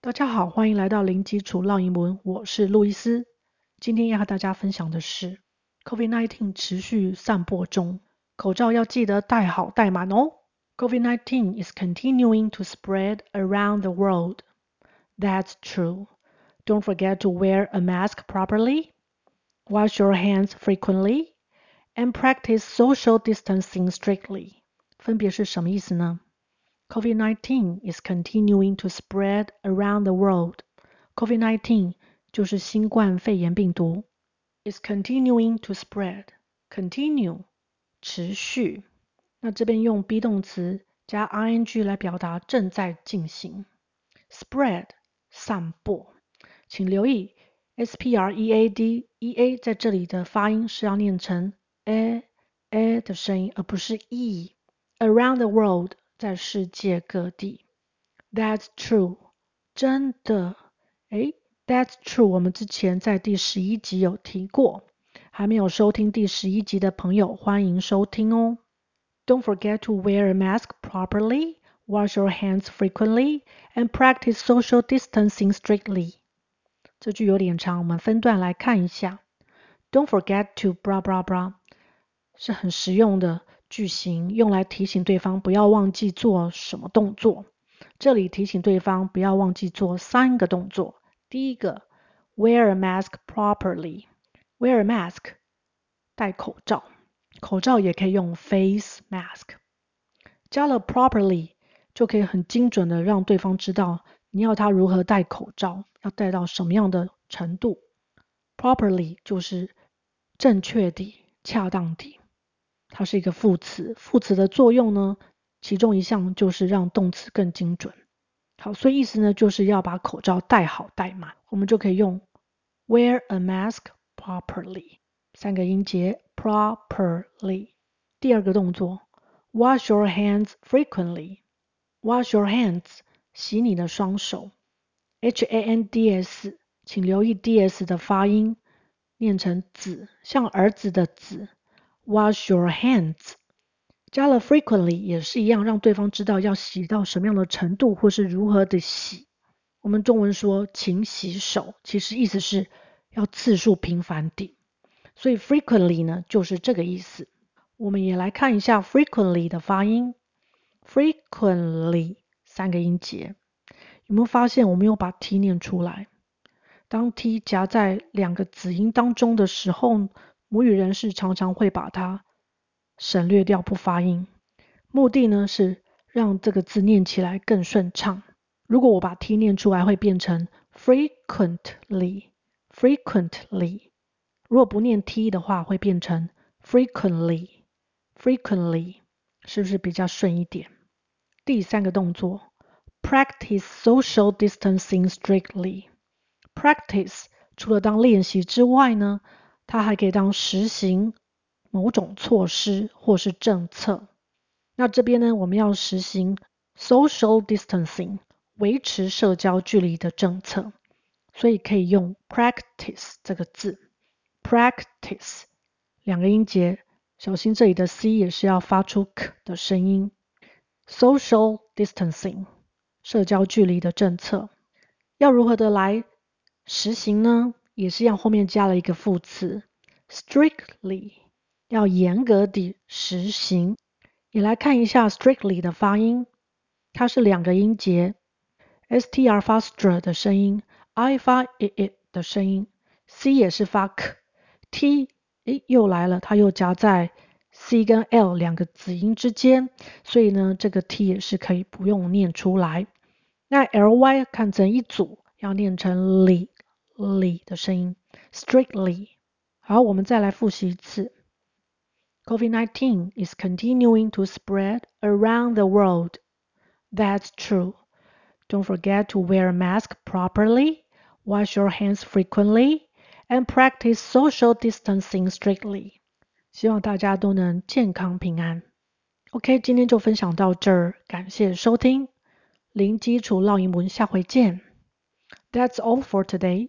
大家好，欢迎来到零基础绕英文，我是路易斯。今天要和大家分享的是，COVID-19 持续散播中，口罩要记得戴好戴满哦。COVID-19 is continuing to spread around the world. That's true. Don't forget to wear a mask properly, wash your hands frequently, and practice social distancing strictly. 分别是什么意思呢 ？COVID-19 is continuing to spread around the world. COVID-19 就是新冠肺炎病毒。is continuing to spread. Continue 持续。那这边用 be 动词加 ing 来表达正在进行。Spread 散播。请留意 S-P-R-E-A-D E-A 在这里的发音是要念成 a a 的声音，而不是 e。Around the world 在世界各地，That's true，真的，诶，That's true，我们之前在第十一集有提过，还没有收听第十一集的朋友，欢迎收听哦。Don't forget to wear a mask properly, wash your hands frequently, and practice social distancing strictly。这句有点长，我们分段来看一下。Don't forget to blah blah blah，是很实用的。 句型用来提醒对方不要忘记做什么动作。这里提醒对方不要忘记做三个动作。第一个，wear a mask properly。wear a mask，戴口罩。口罩也可以用 face mask。加了 properly，就可以很精准的让对方知道你要他如何戴口罩，要戴到什么样的程度。properly 就是正确的、恰当的。它是一个副词，副词的作用呢，其中一项就是让动词更精准。好，所以意思呢，就是要把口罩戴好戴满。我们就可以用 wear a mask properly，三个音节 properly。第二个动作，wash your hands frequently，wash your hands，洗你的双手，h a n d s，请留意 d s 的发音，念成子，像儿子的子。Wash your hands，加了 frequently 也是一样，让对方知道要洗到什么样的程度，或是如何的洗。我们中文说勤洗手，其实意思是要次数频繁地，所以 frequently 呢就是这个意思。我们也来看一下 frequently 的发音，frequently 三个音节，有没有发现我没有把 t 念出来？当 t 夹在两个子音当中的时候。母语人士常常会把它省略掉，不发音，目的呢是让这个字念起来更顺畅。如果我把 t 念出来，会变成 frequently，frequently。如果不念 t 的话，会变成 frequently，frequently，是不是比较顺一点？第三个动作，practice social distancing strictly。practice 除了当练习之外呢，它还可以当实行某种措施或是政策。那这边呢，我们要实行 social distancing，维持社交距离的政策，所以可以用 practice 这个字。practice 两个音节，小心这里的 c 也是要发出 k 的声音。social distancing，社交距离的政策，要如何的来实行呢？也是一样，后面加了一个副词，strictly，要严格地实行。你来看一下 strictly 的发音，它是两个音节，str 发 str 的声音，i 发 i i 的声音，c 也是发 k，t 诶又来了，它又夹在 c 跟 l 两个子音之间，所以呢，这个 t 也是可以不用念出来。那 ly 看成一组，要念成 li。li 的声音，strictly。好，我们再来复习一次。COVID-19 is continuing to spread around the world. That's true. Don't forget to wear a mask properly, wash your hands frequently, and practice social distancing strictly. 希望大家都能健康平安。OK，今天就分享到这儿，感谢收听。零基础绕英文，下回见。That's all for today.